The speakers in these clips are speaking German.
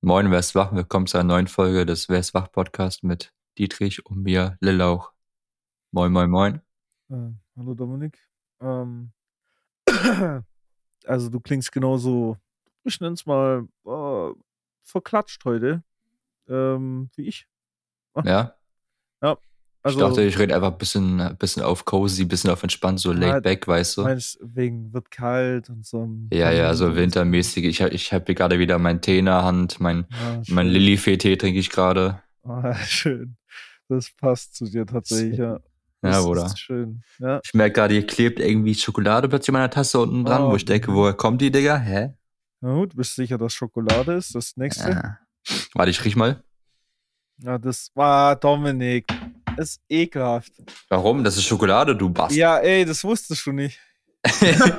Moin, wer ist wach? Willkommen zu einer neuen Folge des Wer ist wach Podcast mit Dietrich und mir, Lillauch. Moin, moin, moin. Äh, hallo Dominik. Ähm, also du klingst genauso, ich nenne es mal, äh, verklatscht heute, ähm, wie ich. Ja? Ja. Ich Also, dachte, ich rede einfach ein bisschen, bisschen auf cozy, ein bisschen auf entspannt, so laid Ja, back, weißt du? meinst wegen wird kalt und so. Ja, ja, so wintermäßig. Ich, hab- ich habe hier gerade wieder meinen Tee in der Hand, mein, Ja, mein schön. Lillifee-Tee trinke ich gerade. Ah, schön. Das passt zu dir tatsächlich, ja. Ja, Das oder? ist schön. Ja. Ich merke gerade, hier klebt irgendwie Schokolade plötzlich in meiner Tasse unten dran, wo Oh, ich denke, woher kommt die, Digga? Hä? Na gut, bist sicher, dass Schokolade ist? Das nächste? Ah. Warte, ich riech mal. Ja, das war Dominik. Ist ekelhaft. Warum? Das ist Schokolade, du Bastard. Ja, ey, das wusstest du nicht.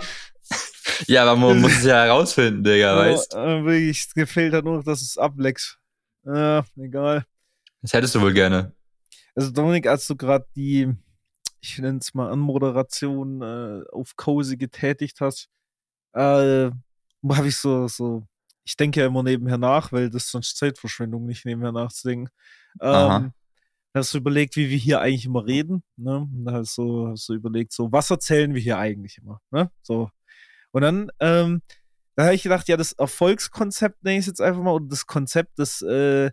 ja, aber man muss es ja herausfinden, Digga, weißt Ja, äh, wirklich, es gefällt halt nur, noch, dass es ableckst. Ja, egal. Das hättest du wohl gerne. Also Dominik, als du gerade die, ich nenne es mal Anmoderation äh, auf Cozy getätigt hast, äh, habe ich so, so, ich denke ja immer nebenher nach, weil das ist sonst Zeitverschwendung, nicht nebenher nachzudenken. Ähm, hast du überlegt, wie wir hier eigentlich immer reden, ne? Und da hast du, hast du überlegt, so, was erzählen wir hier eigentlich immer, ne? So. Und dann, ähm, da habe ich gedacht, ja, das Erfolgskonzept nenne ich es jetzt einfach mal, oder das Konzept, das, äh,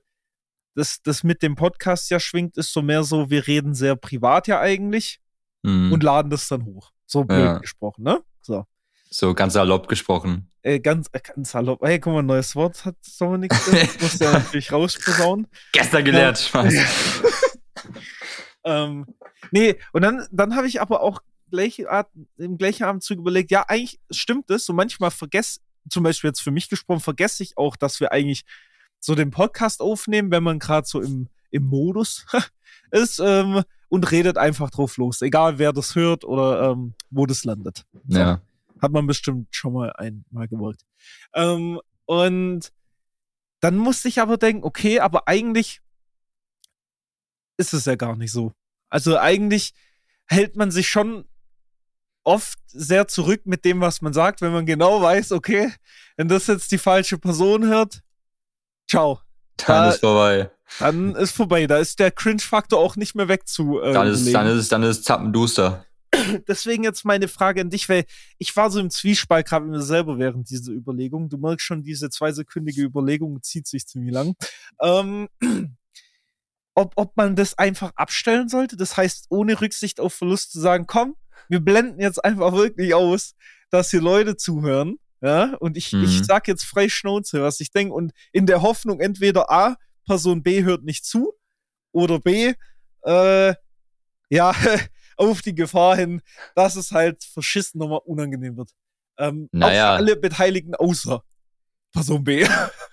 das, das mit dem Podcast ja schwingt, ist so mehr so, wir reden sehr privat ja eigentlich Hm. und laden das dann hoch. So blöd Ja. gesprochen, ne? So. so ganz salopp gesprochen. Äh, ganz, äh, ganz salopp. Hey, guck mal, ein neues Wort hat Dominik. Muss ja natürlich rausposaunen. Gestern gelernt, Spaß. ähm, nee, und dann, dann habe ich aber auch gleich, Art- im gleichen Abendzug überlegt, ja, eigentlich stimmt es. So manchmal vergesse, zum Beispiel jetzt für mich gesprochen, vergesse ich auch, dass wir eigentlich so den Podcast aufnehmen, wenn man gerade so im, im Modus ist ähm, und redet einfach drauf los. Egal wer das hört oder ähm, wo das landet. So. Ja. Hat man bestimmt schon mal einmal gewollt. Ähm, und dann musste ich aber denken, okay, aber eigentlich ist es ja gar nicht so. Also eigentlich hält man sich schon oft sehr zurück mit dem, was man sagt, wenn man genau weiß, okay, wenn das jetzt die falsche Person hört, ciao. Dann Äh, ist vorbei. Dann ist vorbei. Da ist der Cringe-Faktor auch nicht mehr weg zu. Äh, Dann ist, dann ist es, dann ist es zappenduster. deswegen jetzt meine Frage an dich, weil ich war so im Zwiespalt gerade mir selber während dieser Überlegung. Du merkst schon, diese zweisekündige Überlegung zieht sich ziemlich lang. Ähm, ob, ob man das einfach abstellen sollte, das heißt, ohne Rücksicht auf Verlust zu sagen, komm, wir blenden jetzt einfach wirklich aus, dass hier Leute zuhören. Ja, und ich, Mhm. ich sag jetzt frei Schnauze, was ich denke, und in der Hoffnung, entweder A, Person B hört nicht zu, oder B, äh, ja, auf die Gefahr hin, dass es halt verschissen nochmal unangenehm wird. Ähm, Naja. Auch für alle Beteiligten außer Person B.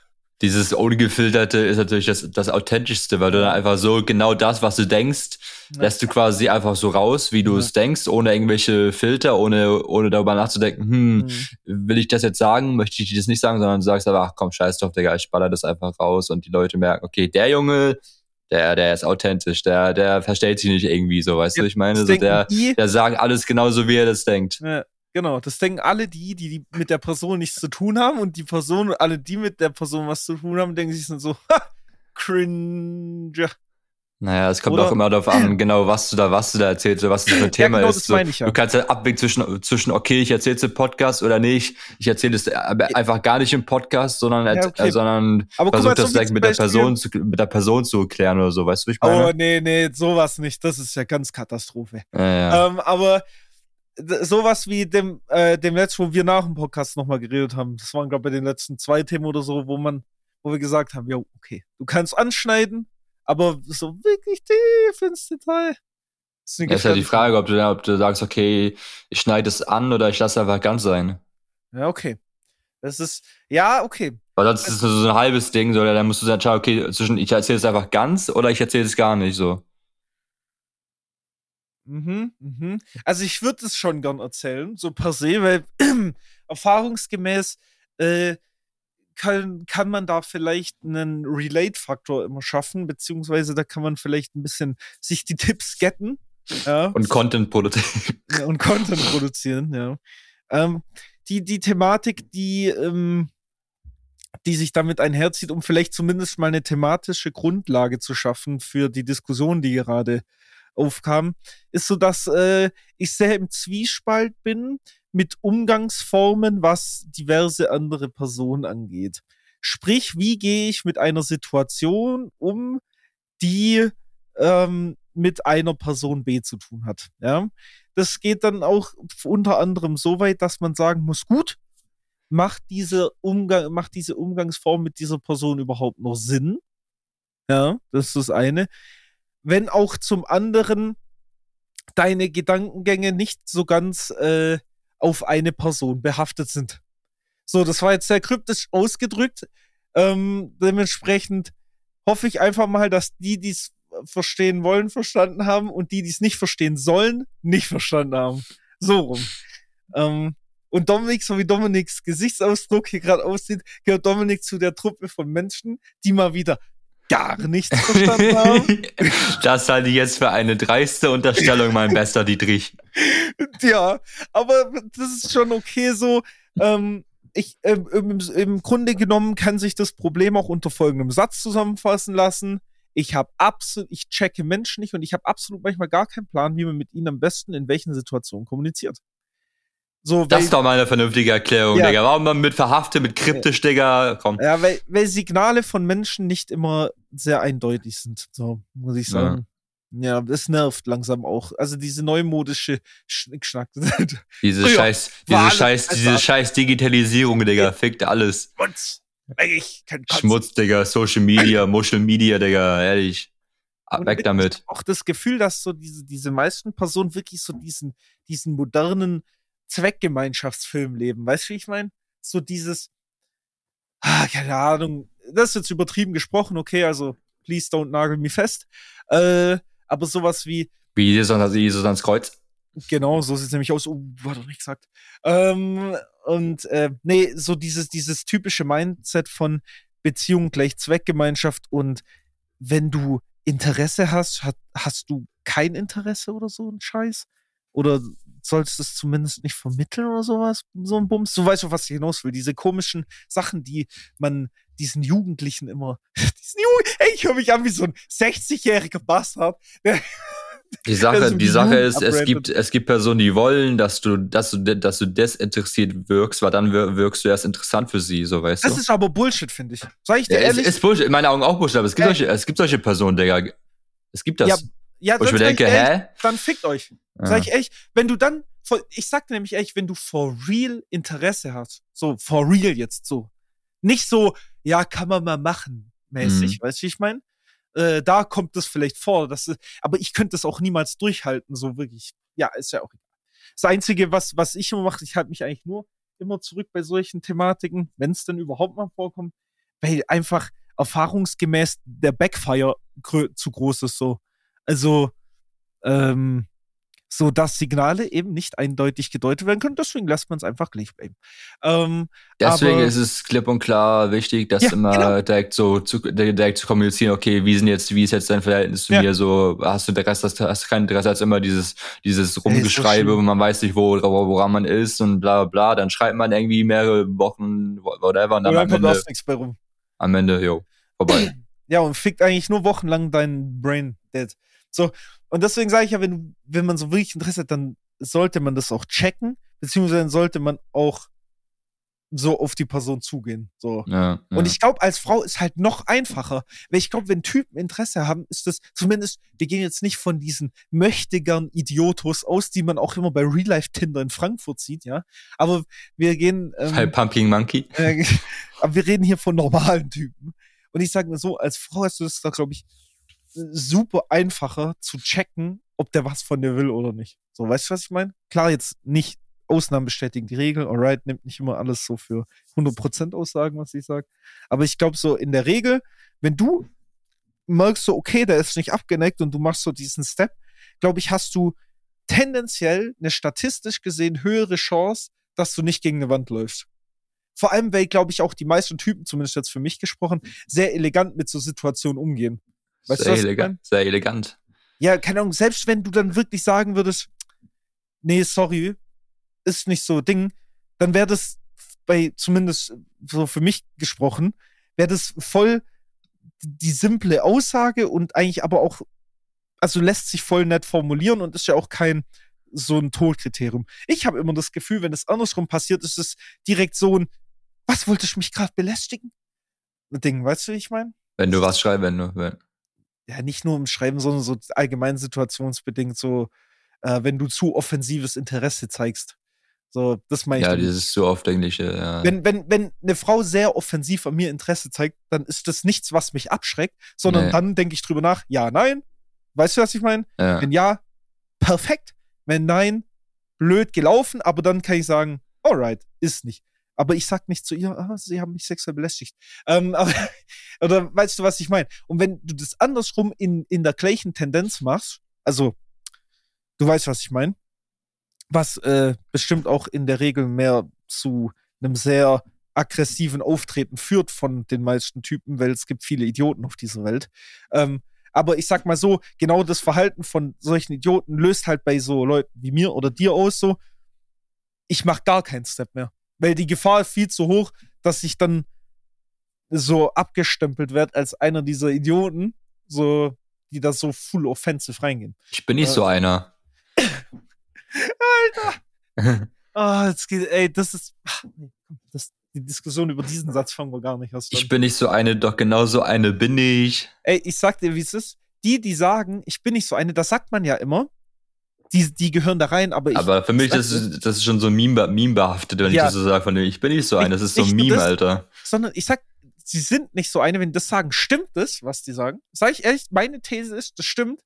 Dieses ungefilterte ist natürlich das, das Authentischste, weil du dann einfach so genau das, was du denkst, lässt du quasi einfach so raus, wie du Ja. es denkst, ohne irgendwelche Filter, ohne, ohne darüber nachzudenken, hm, Mhm. will ich das jetzt sagen, möchte ich das nicht sagen, sondern du sagst aber, ach komm, scheiß drauf, Digga, ich baller das einfach raus und die Leute merken, okay, der Junge, der, der ist authentisch, der, der verstellt sich nicht irgendwie so, weißt du, ich meine, so der, der sagt alles genauso, wie er das denkt. ja, genau, das denken alle die, die, die mit der Person nichts zu tun haben und die Person, alle die mit der Person was zu tun haben, denken sich dann so, ha, cringe. Naja, es kommt Oder- auch immer darauf an, genau, was du da, was du da erzählst, was das für ein Thema genau, ist. So, ja. Du kannst ja abwägen zwischen, zwischen, okay, ich erzähle es im Podcast oder nicht. Ich erzähle es einfach gar nicht im Podcast, sondern, Ja, okay. äh, sondern Aber guck versuch mal, so das direkt mit der Person zu, mit der Person zu klären oder so, weißt du, wie ich meine? Oh, nee, nee, sowas nicht. Das ist ja ganz Katastrophe. ja, ja. Ähm, aber sowas wie dem, äh, dem letzten, wo wir nach dem Podcast nochmal geredet haben, das waren, glaube ich, bei den letzten zwei Themen oder so, wo man, wo wir gesagt haben, ja, okay, du kannst anschneiden, aber so wirklich tief ins Detail. Ist Ja, ist ja die Frage, ob du, ob du sagst, okay, ich schneide es an oder ich lasse einfach ganz sein. Ja, okay. Das ist, ja, okay. Weil sonst ist es so ein halbes Ding, so, dann musst du schauen, okay, zwischen ich erzähle es einfach ganz oder ich erzähle es gar nicht so. Mhm, mhm. Also ich würde es schon gern erzählen, so per se, weil erfahrungsgemäß äh, kann, kann man da vielleicht einen Relate-Faktor immer schaffen, beziehungsweise da kann man vielleicht ein bisschen sich die Tipps getten. Ja. Und Content produzieren. Ja, und Content produzieren, ja. Ähm, die, die Thematik, die, ähm, die sich damit einherzieht, um vielleicht zumindest mal eine thematische Grundlage zu schaffen für die Diskussion, die gerade aufkam, ist so, dass äh, ich sehr im Zwiespalt bin mit Umgangsformen, was diverse andere Personen angeht. Sprich, wie gehe ich mit einer Situation um, die ähm, mit einer Person B zu tun hat. Ja, das geht dann auch unter anderem so weit, dass man sagen muss, gut, macht diese Umgang, macht diese Umgangsform mit dieser Person überhaupt noch Sinn? Ja, das ist das eine. Wenn auch zum anderen deine Gedankengänge nicht so ganz äh, auf eine Person behaftet sind. So, das war jetzt sehr kryptisch ausgedrückt. Ähm, dementsprechend hoffe ich einfach mal, dass die, die es verstehen wollen, verstanden haben und die, die es nicht verstehen sollen, nicht verstanden haben. So rum. Ähm, und Dominik, so wie Dominiks Gesichtsausdruck hier gerade aussieht, gehört Dominik zu der Truppe von Menschen, die mal wieder gar nichts verstanden haben. Das halte ich jetzt für eine dreiste Unterstellung, mein bester Dietrich. Ja, aber das ist schon okay so. Ähm, ich, äh, im, im Grunde genommen kann sich das Problem auch unter folgendem Satz zusammenfassen lassen. Ich habe absolut, ich checke Menschen nicht und ich habe absolut manchmal gar keinen Plan, wie man mit ihnen am besten in welchen Situationen kommuniziert. So, das ist doch mal eine vernünftige Erklärung, ja. Digga. Warum man mit verhaftet, mit kryptisch, Digga? Komm. Ja, weil, weil Signale von Menschen nicht immer sehr eindeutig sind, so muss ich sagen. Ja, das nervt langsam auch. Also diese neumodische Schnickschnack. Diese Früher scheiß, diese scheiß, diese scheiß Digitalisierung, Digga, fickt alles. Ich kann Schmutz, Digga, Social Media, Social Media, Digga, ehrlich. Und Weg damit. Auch das Gefühl, dass so diese, diese meisten Personen wirklich so diesen, diesen modernen Zweckgemeinschaftsfilm leben. Weißt du, wie ich meine? So dieses, ah, keine Ahnung, das ist jetzt übertrieben gesprochen, okay, also please don't nagel me fest. Äh, aber sowas wie. Wie Jesus, also Jesus ans Kreuz. Genau, so sieht es nämlich aus. Oh, war doch nicht gesagt. Ähm, und äh, nee, so dieses, dieses typische Mindset von Beziehung gleich Zweckgemeinschaft und wenn du Interesse hast, hat, hast du kein Interesse oder so ein Scheiß? Oder solltest du es zumindest nicht vermitteln oder sowas? So ein Bums? Du weißt schon, was ich hinaus will. Diese komischen Sachen, die man diesen Jugendlichen immer, diesen Jugend ey, ich höre mich an wie so ein 60-jähriger Bastard. Die Sache, die Sache ist, es gibt, es gibt Personen, die wollen, dass du, dass du, dass du desinteressiert wirkst, weil dann wirkst du erst interessant für sie, so weißt das du. Das ist aber Bullshit, finde ich. Sag ich dir ja, ehrlich? Es ist Bullshit, in meinen Augen auch Bullshit, aber es gibt solche, es gibt solche Personen, Digga. Es gibt das. Ja, ja Wo ich mir denke, ehrlich, hä? Dann fickt euch. Sag ich echt, wenn du dann, ich sag dir nämlich echt, wenn du for real Interesse hast, so for real jetzt so, nicht so, ja, kann man mal machen, mäßig, mhm. weißt du, wie ich meine? Äh, da kommt das vielleicht vor, das ist, aber ich könnte das auch niemals durchhalten, so wirklich. Ja, ist ja auch egal. Das Einzige, was, was ich immer mache, ich halte mich eigentlich nur immer zurück bei solchen Thematiken, wenn es denn überhaupt mal vorkommt, weil einfach erfahrungsgemäß der Backfire zu groß ist so. Also, ähm, so dass Signale eben nicht eindeutig gedeutet werden können. Deswegen lässt man es einfach gleich bleiben. Ähm, Deswegen aber, ist es klipp und klar wichtig, das ja, immer genau. direkt so zu, direkt zu kommunizieren, okay, wie sind jetzt, wie ist jetzt dein Verhältnis zu ja. mir? So, hast du Interesse, hast, hast kein Interesse als immer dieses, dieses Rumgeschreibe, wo man weiß nicht, wo, woran man ist und bla bla. Dann schreibt man irgendwie mehrere Wochen, whatever, und dann, am Ende, nichts bei rum. am Ende, jo, vorbei. Ja, und fickt eigentlich nur wochenlang dein Brain dead. So, und deswegen sage ich ja, wenn, wenn man so wirklich Interesse hat, dann sollte man das auch checken, beziehungsweise sollte man auch so auf die Person zugehen. So. Ja, ja. Und ich glaube, als Frau ist halt noch einfacher. Weil ich glaube, wenn Typen Interesse haben, ist das zumindest, wir gehen jetzt nicht von diesen möchtegern Idiotos aus, die man auch immer bei Real Life Tinder in Frankfurt sieht, ja. Aber wir gehen. Ähm, Hi, Pumping Monkey. Äh, aber wir reden hier von normalen Typen. Und ich sage mal so, als Frau hast du das, glaube ich, super einfacher zu checken, ob der was von dir will oder nicht. So, weißt du, was ich meine? Klar, jetzt nicht Ausnahmen bestätigen die Regel. Alright, nimmt nicht immer alles so für 100% Aussagen, was ich sage. Aber ich glaube, so in der Regel, wenn du merkst, so, okay, der ist nicht abgeneigt und du machst so diesen Step, glaube ich, hast du tendenziell eine statistisch gesehen höhere Chance, dass du nicht gegen eine Wand läufst. Vor allem, weil, glaube ich, auch die meisten Typen, zumindest jetzt für mich gesprochen, sehr elegant mit so Situationen umgehen. Weißt sehr, du, elegant, sehr elegant. Ja, keine Ahnung, selbst wenn du dann wirklich sagen würdest, nee, sorry, ist nicht so Ding, dann wäre das bei zumindest so für mich gesprochen, wäre das voll die simple Aussage und eigentlich aber auch, also lässt sich voll nett formulieren und ist ja auch kein so ein Todkriterium. Ich habe immer das Gefühl, wenn es andersrum passiert, ist es direkt so ein, was wolltest du mich gerade belästigen? Ding, weißt du, wie ich meine? Wenn du was schreibst, wenn du. Wenn. Ja, nicht nur im Schreiben, sondern so allgemein situationsbedingt, so, äh, wenn du zu offensives Interesse zeigst. So, das meine ich. Ja, dieses zu aufdringliche, ja. Wenn, wenn, wenn eine Frau sehr offensiv an mir Interesse zeigt, dann ist das nichts, was mich abschreckt, sondern Nee. dann denke ich drüber nach, ja, nein. Weißt du, was ich meine? ja. Wenn ja, perfekt. Wenn nein, blöd gelaufen, aber dann kann ich sagen, alright, ist nicht. Aber ich sag nicht zu ihr, ah, sie haben mich sexuell belästigt. Ähm, aber, oder weißt du, was ich meine? Und wenn du das andersrum in, in der gleichen Tendenz machst, also du weißt, was ich meine, was äh, bestimmt auch in der Regel mehr zu einem sehr aggressiven Auftreten führt von den meisten Typen, weil es gibt viele Idioten auf dieser Welt. Ähm, aber ich sag mal so, genau das Verhalten von solchen Idioten löst halt bei so Leuten wie mir oder dir aus so, ich mach gar keinen Step mehr. Weil die Gefahr ist viel zu hoch, dass ich dann so abgestempelt werde als einer dieser Idioten, so, die da so full offensive reingehen. Ich bin nicht so einer. Ah, jetzt geht, ey, das ist, das, die Diskussion über diesen Satz fangen wir gar nicht an. Ich bin nicht so eine, doch genauso eine bin ich. Ey, ich sag dir, wie es ist. Die, die sagen, ich bin nicht so eine, das sagt man ja immer. Die, die gehören da rein, aber ich. Aber für mich, das ist, das ist schon so Meme, Meme behaftet, wenn Ja. ich das so sage von dem, ich bin nicht so eine. Das ist so ein Meme, das- Alter. sondern ich sag, sie sind nicht so eine, wenn die das sagen. Stimmt das, was die sagen? Sag ich ehrlich, meine These ist, das stimmt,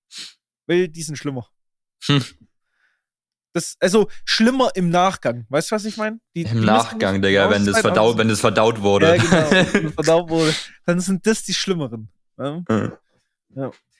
weil die sind schlimmer. Hm. Das, also schlimmer im Nachgang. Weißt du, was ich meine? Im Nachgang, Digga, wenn das verdaut, wenn das verdaut wurde. Ja, genau. wenn verdaut wurde. Dann sind das die schlimmeren. Ja?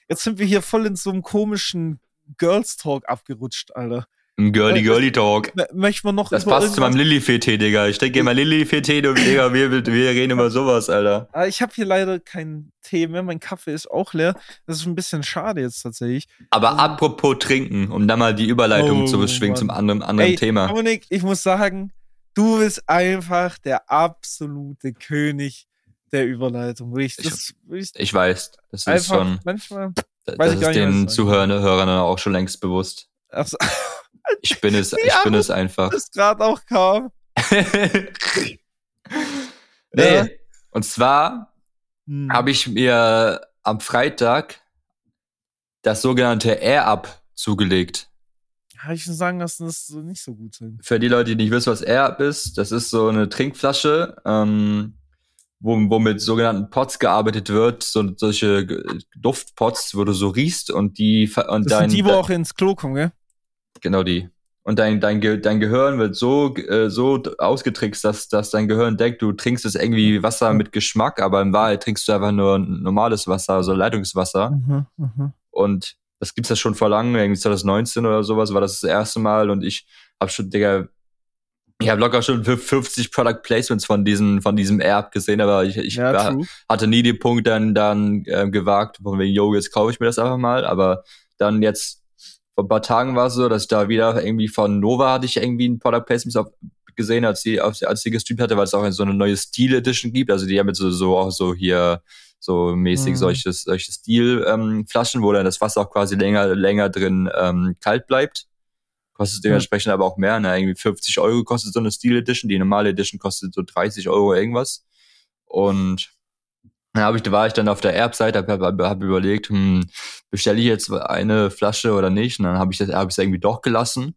Jetzt sind wir hier voll in so einem komischen Girls Talk abgerutscht, Alter. Ein Girly Girly Talk. Möchten wir noch Das über passt zu meinem Lilifee-Tee, Digga. Ich denke immer Lilifee-Tee, du Digga, wir, wir reden über sowas, Alter. Ah, Ich habe hier leider keinen Tee mehr. Mein Kaffee ist auch leer. Das ist ein bisschen schade jetzt tatsächlich. Aber Ähm. apropos trinken, um da mal die Überleitung Oh, zu beschwingen Mann. zum anderen, anderen Ey, Thema. Dominik, ich muss sagen, du bist einfach der absolute König der Überleitung. Ich- das, wirklich Ich weiß, das ist schon, manchmal. Das weiß gar ist den Zuhörern Hörern auch schon längst bewusst. Ach so, Ich bin es, ich bin es einfach. das gerade auch kam. nee, Ja. und zwar Hm. habe ich mir am Freitag das sogenannte Air-Up zugelegt. Habe ich schon sagen lassen, das soll nicht so gut sein. Für die Leute, die nicht wissen, was Air-Up ist, das ist so eine Trinkflasche, ähm, wo, wo mit sogenannten Pots gearbeitet wird, so solche Duftpots, wo du so riechst und die und Das dein sind die, wo auch ins Klo kommen, gell? genau die und dein dein Ge dein Gehirn wird so äh, so ausgetrickst, dass dass dein Gehirn denkt, du trinkst es irgendwie Wasser mit Geschmack, aber in Wahrheit trinkst du einfach nur normales Wasser, also Leitungswasser. Mhm, mhm. Und das gibt's ja schon vor langem, irgendwie 2019 oder sowas, war das das erste Mal und ich hab schon, Digga, ich habe locker schon 50 Product Placements von diesem, von diesem App gesehen, aber ich, ich Ja, war, hatte nie den Punkt dann, dann äh, gewagt, von wegen, yo, jetzt kaufe ich mir das einfach mal, aber dann jetzt, vor ein paar Tagen war es so, dass ich da wieder irgendwie von Nova hatte ich irgendwie ein Product Placement auf, gesehen, als die, als, als die gestreamt hatte, weil es auch so eine neue Steel Edition gibt, also die haben jetzt so, so auch so hier, so mäßig Mhm. solches, solche Stil-Flaschen, ähm, Flaschen, wo dann das Wasser auch quasi länger, länger drin ähm, kalt bleibt. Kostet dementsprechend aber auch mehr, ne? Irgendwie 50 Euro kostet so eine Steel Edition, die normale Edition kostet so 30 Euro irgendwas. Und dann hab ich, da war ich dann auf der Erb-Seite, habe hab, hab überlegt, hm, bestelle ich jetzt eine Flasche oder nicht? Und dann habe ich das ich's irgendwie doch gelassen.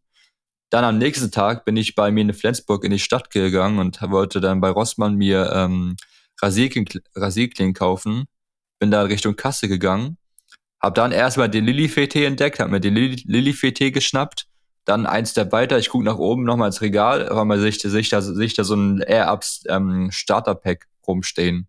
Dann am nächsten Tag bin ich bei mir in Flensburg in die Stadt gegangen und wollte dann bei Rossmann mir ähm, Rasierklingen, Rasierklingen kaufen. Bin da Richtung Kasse gegangen. Hab dann erstmal den Lilifee-Tee entdeckt, hab mir den Lili- Lilifee-Tee geschnappt. Dann eins der weiter, ich guck nach oben nochmal ins Regal, aber man sich, sich, da, sich da so ein Air-Ups ähm, Starter-Pack rumstehen.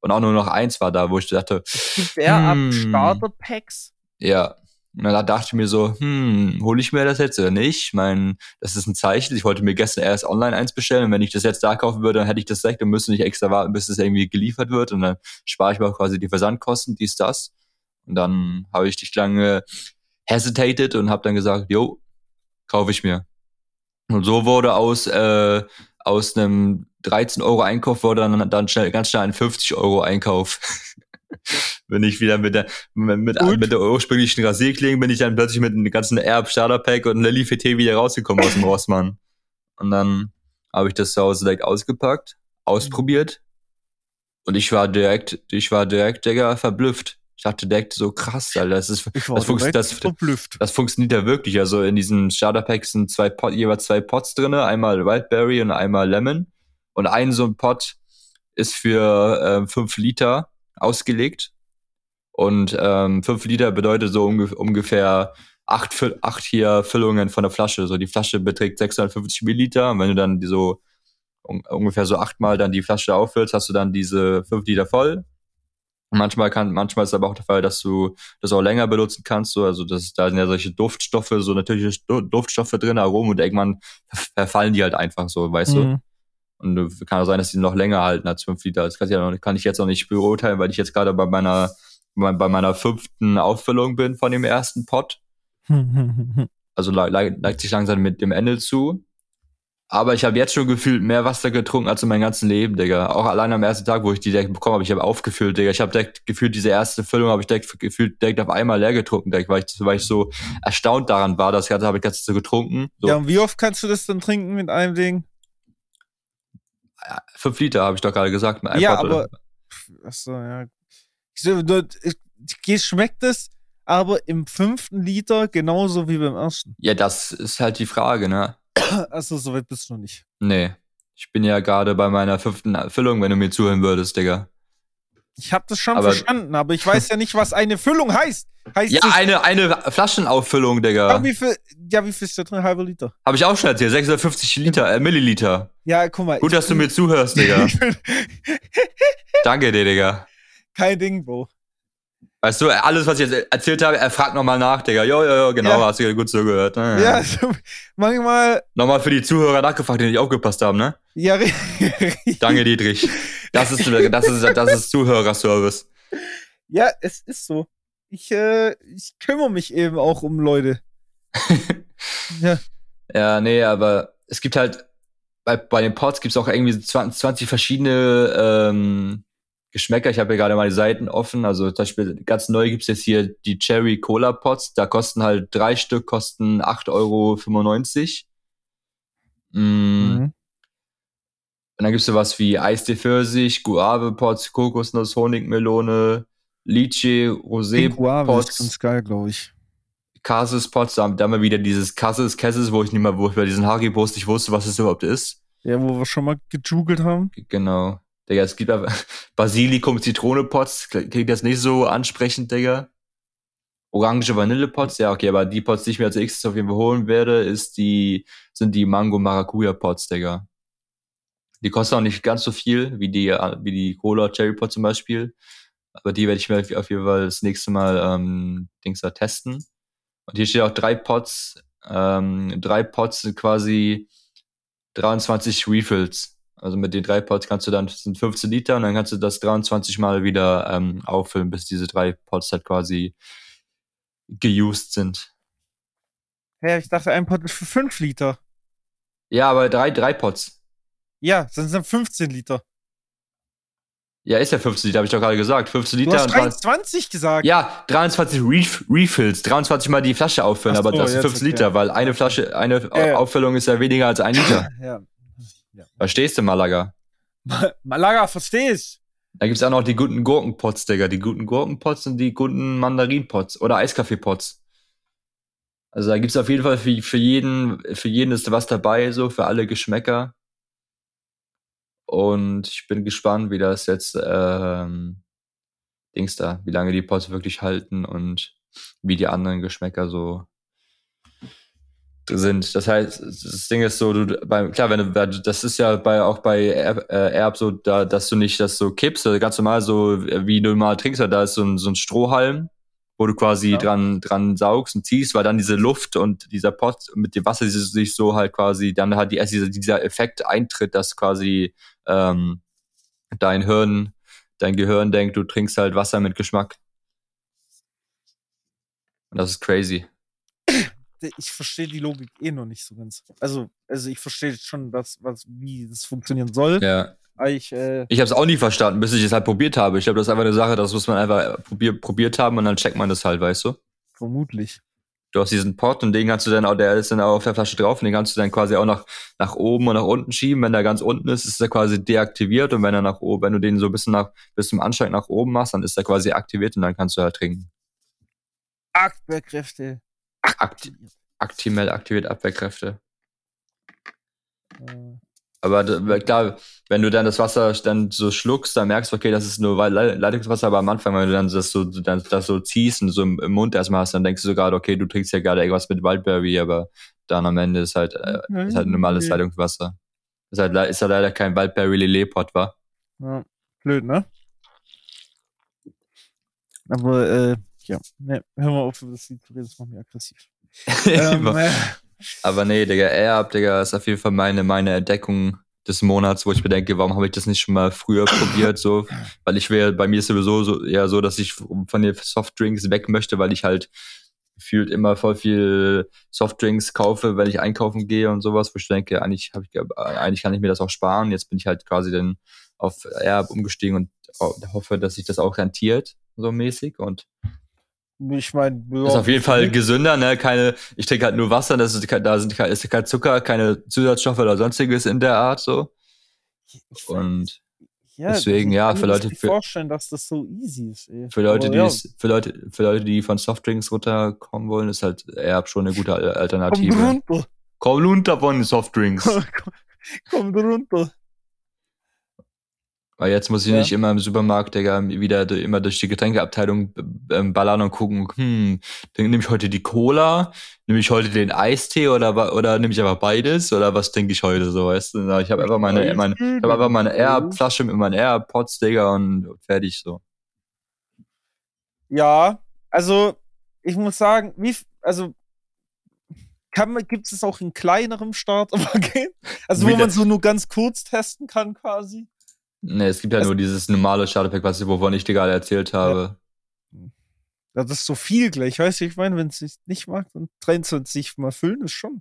Und auch nur noch eins war da, wo ich dachte, Gibt ab Hm. Starter-Packs? ja. Und dann dachte ich mir so, hm, hole ich mir das jetzt oder nicht? Ich meine, das ist ein Zeichen. Ich wollte mir gestern erst online eins bestellen. Und wenn ich das jetzt da kaufen würde, dann hätte ich das direkt und müsste nicht extra warten, bis es irgendwie geliefert wird. Und dann spare ich mir auch quasi die Versandkosten, dies, das. Und dann habe ich nicht lange hesitated und habe dann gesagt, jo, kaufe ich mir. Und so wurde aus, äh, aus einem 13 Euro Einkauf wurde dann, dann schnell, ganz schnell ein 50 Euro Einkauf. bin ich wieder mit der, mit, mit, mit der ursprünglichen Rasierklinge, bin ich dann plötzlich mit einem ganzen Erb Starter Pack und Lilly FT wieder rausgekommen aus dem Rossmann. Und dann habe ich das zu Hause direkt ausgepackt, ausprobiert. Und ich war direkt, ich war direkt, Digga, verblüfft. Ich dachte direkt so krass, Alter, das ist, das, funkt, das, das funktioniert ja wirklich. Also in diesem Starter Pack sind zwei Pot, jeweils zwei Pots drinne, einmal Wildberry und einmal Lemon. Und ein so ein Pot ist für äh, fünf Liter ausgelegt. Und ähm, fünf Liter bedeutet so ungef ungefähr acht, acht hier Füllungen von der Flasche. So die Flasche beträgt 650 Milliliter. Und wenn du dann so un ungefähr so achtmal dann die Flasche auffüllst, hast du dann diese fünf Liter voll. Manchmal kann, manchmal ist aber auch der Fall, dass du das auch länger benutzen kannst. So, also das, da sind ja solche Duftstoffe, so natürliche Duftstoffe drin, Aromen und irgendwann verfallen die halt einfach so, weißt mhm. du? Und kann auch sein, dass die noch länger halten als fünf Liter. Das kann ich, ja noch, kann ich jetzt noch nicht beurteilen, weil ich jetzt gerade bei meiner, bei, bei meiner fünften Auffüllung bin von dem ersten Pot. also neigt sich langsam mit dem Ende zu. Aber ich habe jetzt schon gefühlt mehr Wasser getrunken als in meinem ganzen Leben, Digga. Auch allein am ersten Tag, wo ich die direkt bekommen habe, ich habe aufgefüllt, Digga. Ich habe direkt gefühlt, diese erste Füllung habe ich direkt gefühlt direkt auf einmal leer getrunken, direkt, weil ich, weil ich so erstaunt daran war, dass ich habe ich ganz so getrunken. So. Ja, und wie oft kannst du das dann trinken mit einem Ding? fünf Liter, habe ich doch gerade gesagt. Mit ja, Bottle. aber. Achso, ja. Ich, schmeckt es aber im fünften Liter genauso wie beim ersten. Ja, das ist halt die Frage, ne? Achso, so weit bist du noch nicht. Nee. Ich bin ja gerade bei meiner fünften Füllung, wenn du mir zuhören würdest, Digga. Ich habe das schon aber verstanden, aber ich weiß ja nicht, was eine Füllung heißt. heißt ja, eine, eine Flaschenauffüllung, Digga. Ja, wie viel, ja, wie viel ist da drin? Halbe Liter. Habe ich auch schon erzählt. 650 Liter, äh, Milliliter. Ja, guck mal. Gut, dass du mir zuhörst, Digga. Danke dir, Digga. Kein Ding, Bro. Weißt du, alles, was ich jetzt erzählt habe, er fragt nochmal nach, Digga. Jo, jo, jo, genau, ja. hast du gut zugehört. Ne? Ja, also, manchmal. Nochmal für die Zuhörer nachgefragt, die nicht aufgepasst haben, ne? Ja, richtig. Danke, Dietrich. Das ist, das ist, das ist Zuhörerservice. Ja, es ist so. Ich, äh, ich kümmere mich eben auch um Leute. ja. Ja, nee, aber es gibt halt, bei, bei den Pods gibt es auch irgendwie 20, 20 verschiedene ähm, Geschmäcker. Ich habe hier gerade mal die Seiten offen. Also zum Beispiel ganz neu gibt's jetzt hier die Cherry Cola Pots. Da kosten halt drei Stück, kosten 8,95 Euro. Mm. Mhm. Und dann gibt's sowas wie Eistee Pfirsich, Guave Pots, Kokosnuss, Honigmelone, Lychee, Rosé Pots. ist ganz geil, glaube ich. Cassis Pots, da haben wir wieder dieses Cassis, Cassis, wo ich nicht mal, wo ich bei diesen Haribo's nicht wusste, was es überhaupt ist. Ja, wo wir schon mal gejugelt haben. Genau. Digga, es gibt aber Basilikum, Zitrone-Pots, klingt das nicht so ansprechend, Digga. Orange Vanille-Pots, ja, okay, aber die Pots, die ich mir als nächstes auf jeden Fall holen werde, ist die, sind die Mango Maracuja Pots, Digga. Die kosten auch nicht ganz so viel wie die, wie die Cola Cherry Pot zum Beispiel. Aber die werde ich mir auf jeden Fall das nächste Mal, ähm, Dings da testen. Und hier steht auch drei Pots, ähm, drei Pots sind quasi 23 Refills. Also mit den drei Pots kannst du dann, das sind 15 Liter und dann kannst du das 23 Mal wieder ähm, auffüllen, bis diese drei Pots halt quasi geused sind. Ja, ich dachte, ein Pot ist für 5 Liter. Ja, aber drei, drei Pots. Ja, dann sind 15 Liter. Ja, ist ja 15 Liter, habe ich doch gerade gesagt. 15 Liter. Du hast 23 gesagt. Ja, 23 Ref Refills, 23 mal die Flasche auffüllen, so, aber das sind 15 okay. Liter, weil eine Flasche, eine ja, Auffüllung ist ja weniger als ein Liter. ja, ja. Verstehst du, Malaga? Malaga, verstehst. Da gibt's auch noch die guten Gurkenpots, Digga. Die guten Gurkenpots und die guten Mandarinpots oder Eiskaffeepots. Also da gibt's auf jeden Fall für, für jeden, für jeden ist was dabei, so für alle Geschmäcker. Und ich bin gespannt, wie das jetzt ähm, Dings da, wie lange die Pots wirklich halten und wie die anderen Geschmäcker so sind. Das heißt, das Ding ist so, du, bei, klar, wenn du, das ist ja bei, auch bei Erb, äh, Erb so, da, dass du nicht das so kippst, also ganz normal so, wie du mal trinkst, da ist so ein, so ein Strohhalm, wo du quasi ja. dran, dran saugst und ziehst, weil dann diese Luft und dieser Pot mit dem Wasser sich so halt quasi, dann halt die, dieser, dieser Effekt eintritt, dass quasi, ähm, dein Hirn, dein Gehirn denkt, du trinkst halt Wasser mit Geschmack. Und das ist crazy. Ich verstehe die Logik eh noch nicht so ganz. Also, also ich verstehe schon, was, was, wie das funktionieren soll. Ja. Ich, äh, ich habe es auch nie verstanden, bis ich es halt probiert habe. Ich glaube, das ist einfach eine Sache, das muss man einfach probier, probiert haben und dann checkt man das halt, weißt du? Vermutlich. Du hast diesen Pot und den kannst du dann auch, der ist dann auch auf der Flasche drauf und den kannst du dann quasi auch nach, nach oben und nach unten schieben. Wenn der ganz unten ist, ist er quasi deaktiviert und wenn er nach oben, wenn du den so ein bisschen nach, bis zum Anschlag nach oben machst, dann ist er quasi aktiviert und dann kannst du halt trinken. Abwehrkräfte. Aktiviert. Aktimel aktiviert Abwehrkräfte. Äh. Aber klar, wenn du dann das Wasser dann so schluckst, dann merkst du, okay, das ist nur Leitungswasser, aber am Anfang, wenn du dann das so, dann das so ziehst und so im, Mund erstmal hast, dann denkst du so gerade, okay, du trinkst ja gerade irgendwas mit Wildberry, aber dann am Ende ist halt, äh, ist halt normales Leitungswasser. Ist halt, ist halt leider kein Wildberry Lillepot, wa? Ja, blöd, ne? Aber, äh, ja, ne, hör mal auf, das Lied zu reden, das macht mich aggressiv. ähm, äh, aber nee, Digga, Air Digga, ist auf jeden Fall meine, meine Entdeckung des Monats, wo ich mir denke, warum habe ich das nicht schon mal früher probiert, so, weil ich wäre, bei mir ist sowieso so, eher so, dass ich von den Softdrinks weg möchte, weil ich halt gefühlt immer voll viel Softdrinks kaufe, wenn ich einkaufen gehe und sowas, wo ich denke, eigentlich habe ich, eigentlich kann ich mir das auch sparen. Jetzt bin ich halt quasi dann auf Air umgestiegen und hoffe, dass sich das auch rentiert, so mäßig und ich meine, ja, ist auf jeden Fall gesünder, ne? Keine, ich trinke halt nur Wasser, das ist, da sind, ist kein Zucker, keine Zusatzstoffe oder sonstiges in der Art so. Ich, und ja, deswegen, ja, für Leute. Mir vorstellen, dass das so easy ist. Ey. Für Leute, die ja. für Leute, für Leute, die von Softdrinks runterkommen wollen, ist halt eher schon eine gute Alternative. Komm runter. Komm runter von Softdrinks. Komm runter. Weil jetzt muss ich ja. nicht immer im Supermarkt, Digga, wieder immer durch die Getränkeabteilung ähm, ballern und gucken, hm, dann nehme ich heute die Cola, nehme ich heute den Eistee oder, oder nehme ich einfach beides oder was denke ich heute so, weißt du? Ich habe einfach meine, meine, ich hab einfach meine Air-Flasche mit meinen AirPods, Digga, und fertig so. Ja, also ich muss sagen, wie, also gibt es auch in kleinerem Starterpaket? Also wo man so nur ganz kurz testen kann quasi? Ne, es gibt ja also, nur dieses normale Starterpack, was ich, wovon ich dir gerade erzählt habe. Ja. Das ist so viel gleich. Weißt du, ich meine, wenn es sich nicht mag, dann 23 mal füllen ist schon.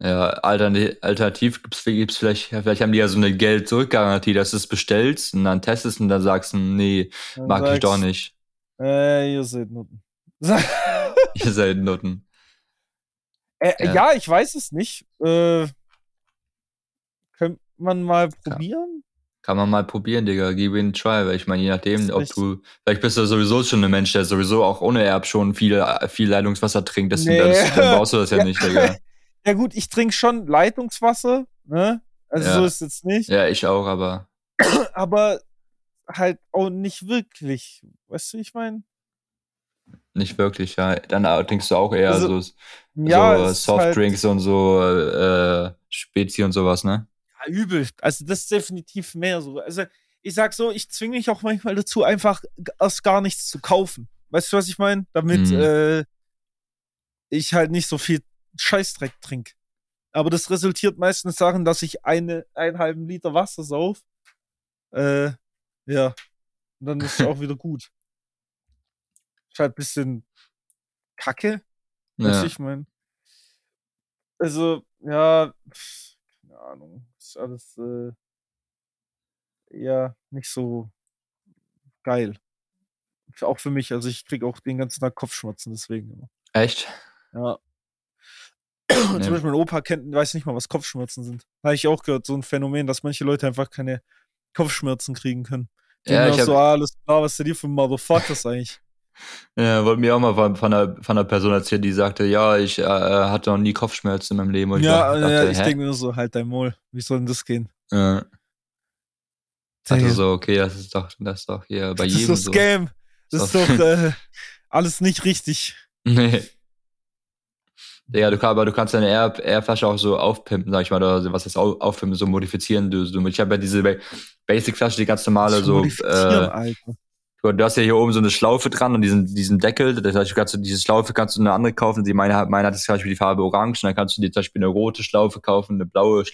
Ja, alternativ gibt's, gibt's vielleicht, vielleicht haben die ja so eine Geld-Zurück-Garantie, dass du es bestellst und dann testest und dann sagst du, nee, dann mag sagst, ich doch nicht. Äh, ihr seid Nutten. ihr seid Nutten. Äh, ja. ja. ich weiß es nicht. Äh, könnte man mal probieren? Kann man mal probieren, Digga. Gib ihn einen Try, weil ich meine, je nachdem, ob du, vielleicht bist du sowieso schon ein Mensch, der sowieso auch ohne Erb schon viel, viel Leitungswasser trinkt, deswegen nee. dann, dann brauchst du das ja, ja nicht, Digga. Ja gut, ich trinke schon Leitungswasser, ne? Also ja. so ist es jetzt nicht. Ja, ich auch, aber. aber halt auch nicht wirklich. Weißt du, ich meine? Nicht wirklich, ja. Dann trinkst du auch eher also, so, ja, so Softdrinks halt und so äh, Spezi und sowas, ne? Übel. Also das ist definitiv mehr so. Also ich sag so, ich zwinge mich auch manchmal dazu, einfach erst gar nichts zu kaufen. Weißt du, was ich meine? Damit mhm. äh, ich halt nicht so viel Scheißdreck trinke. Aber das resultiert meistens darin, dass ich eine, einen halben Liter Wasser sauf. Äh, ja. Und dann ist es auch wieder gut. Ist halt ein bisschen kacke. Ja. ich meine. Also, ja, keine Ahnung ist alles äh, eher nicht so geil. Auch für mich, also ich kriege auch den ganzen Tag Kopfschmerzen deswegen. Echt? Ja. Nee. Zum Beispiel mein Opa kennt, weiß nicht mal, was Kopfschmerzen sind. Habe ich auch gehört, so ein Phänomen, dass manche Leute einfach keine Kopfschmerzen kriegen können. Die ja, ich hab... so, ah, alles klar, was ist denn dir für ein Motherfuckers eigentlich? Ja, wollte mir auch mal von, von, einer, von einer Person erzählen, die sagte, ja, ich äh, hatte noch nie Kopfschmerzen in meinem Leben. Und ja, ich dachte, ja, ich denke mir so, halt dein Maul, wie soll denn das gehen? Ja. Ich dachte so, okay, das ist doch, das ist doch hier bei das jedem ist so. Scam. Das ist doch äh, alles nicht richtig. Nee. Ja, du, aber du kannst deine Air, Airflasche auch so aufpimpen, sag ich mal, oder was heißt aufpimpen, so modifizieren. Du, du, ich habe ja diese Basic-Flasche, die ganz normale, so. Äh, Alter. Du hast ja hier oben so eine Schlaufe dran und diesen, diesen Deckel. Das heißt, du kannst du diese Schlaufe kannst du eine andere kaufen. Die meine, meine hat zum Beispiel die Farbe Orange. Und dann kannst du dir zum Beispiel eine rote Schlaufe kaufen, eine blaue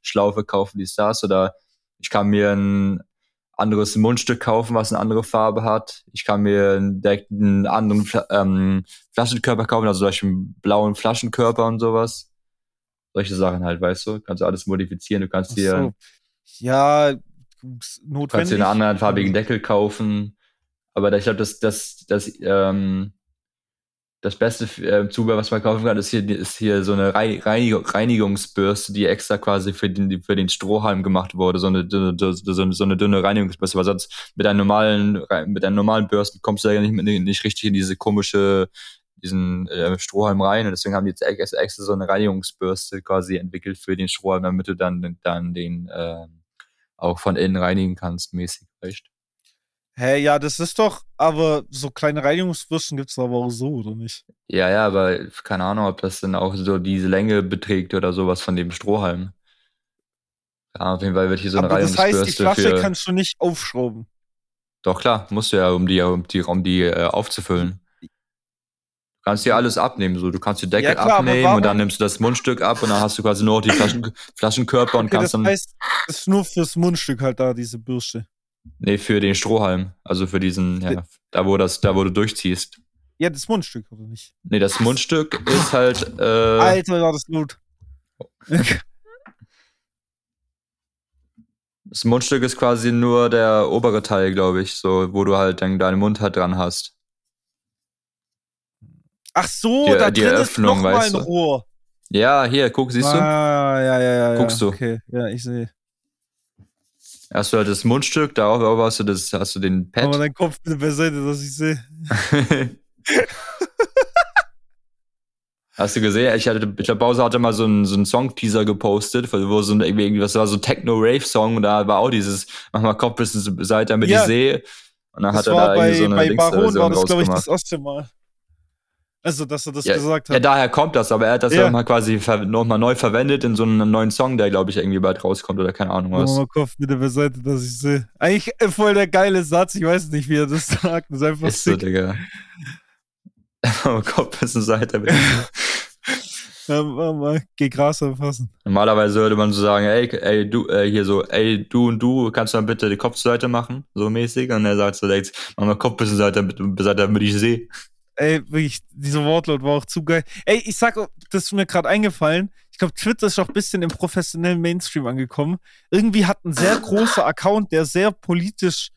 Schlaufe kaufen, die Stars. Oder ich kann mir ein anderes Mundstück kaufen, was eine andere Farbe hat. Ich kann mir direkt einen anderen ähm, Flaschenkörper kaufen, also zum Beispiel einen blauen Flaschenkörper und sowas. Solche Sachen halt, weißt du? Kannst du alles modifizieren. Du kannst dir. So. Ja, notwendig. Kannst dir einen anderen farbigen Deckel kaufen. Aber ich glaube, das, das, das, ähm, das beste äh, Zubehör, was man kaufen kann, ist hier, ist hier so eine Reinigung, Reinigungsbürste, die extra quasi für den, für den Strohhalm gemacht wurde. So eine, so, so, eine dünne Reinigungsbürste, weil sonst mit einem normalen, mit einem normalen Bürsten kommst du ja nicht, nicht richtig in diese komische, diesen äh, Strohhalm rein. Und deswegen haben die jetzt extra so eine Reinigungsbürste quasi entwickelt für den Strohhalm, damit du dann, dann den äh, auch von innen reinigen kannst, mäßig, weißt Hä, ja, das ist doch, aber so kleine Reinigungsbürsten gibt es aber auch so, oder nicht? Ja, ja, aber keine Ahnung, ob das dann auch so diese Länge beträgt oder sowas von dem Strohhalm. Ja, auf jeden Fall wird hier so eine aber. Das heißt, die Flasche kannst du nicht aufschrauben. Doch, klar, musst du ja, um die, um die, um die äh, aufzufüllen. Du kannst dir alles abnehmen, so. Du kannst die Deckel ja, klar, abnehmen und dann nimmst du das Mundstück ab und dann hast du quasi nur die Flaschen, Flaschenkörper und okay, kannst das dann. Heißt, das ist nur fürs Mundstück halt da, diese Bürste. Nee, für den Strohhalm. Also für diesen, ja, da wo das, da wo du durchziehst. Ja, das Mundstück, oder nicht? Nee, das Mundstück ist halt. Äh, Alter, war das gut. das Mundstück ist quasi nur der obere Teil, glaube ich, so, wo du halt dann deinen Mund halt dran hast. Ach so, die, da die drin Eröffnung, ist noch mal ein Rohr. Ja, hier, guck, siehst du? Ah, ja, ja, ja. Guckst ja. du? Okay, ja, ich sehe. Hast du halt das Mundstück, darauf hast du das, hast du den Pad. Aber dein Kopf bitte beiseite, dass ich sehe. Hast du gesehen? Ich hatte, ich glaube, Bowser hatte mal so einen, so einen Song-Teaser gepostet, wo so ein, irgendwie, was war so Techno-Rave-Song und da war auch dieses, mach mal Kopf bis zur Seite, damit ja. ich sehe. Und dann das hat er da bei, irgendwie so eine bei Baron war das, glaube ich, das erste Mal. Also, dass er das ja, gesagt hat. Ja, daher kommt das, aber er hat das ja nochmal quasi nochmal neu verwendet in so einem neuen Song, der, glaube ich, irgendwie bald rauskommt oder keine Ahnung was. Mal Kopf bitte beiseite, dass ich sehe. Eigentlich voll der geile Satz, ich weiß nicht, wie er das sagt. Das ist einfach ist sick. so, Digga. Kopf bis zur Seite, bitte. Ja, mal, geh Gras anfassen. Normalerweise würde man so sagen, ey, ey, du, äh, hier so, ey, du und du, kannst du dann bitte die Kopf zur Seite machen, so mäßig. Und er sagt so, mach mal Kopf bis zur Seite, damit ich sehe. Ey, wirklich, dieser Wortlaut war auch zu geil. Ey, ich sag, das ist mir gerade eingefallen. Ich glaube, Twitter ist auch ein bisschen im professionellen Mainstream angekommen. Irgendwie hat ein sehr großer Account, der sehr politisch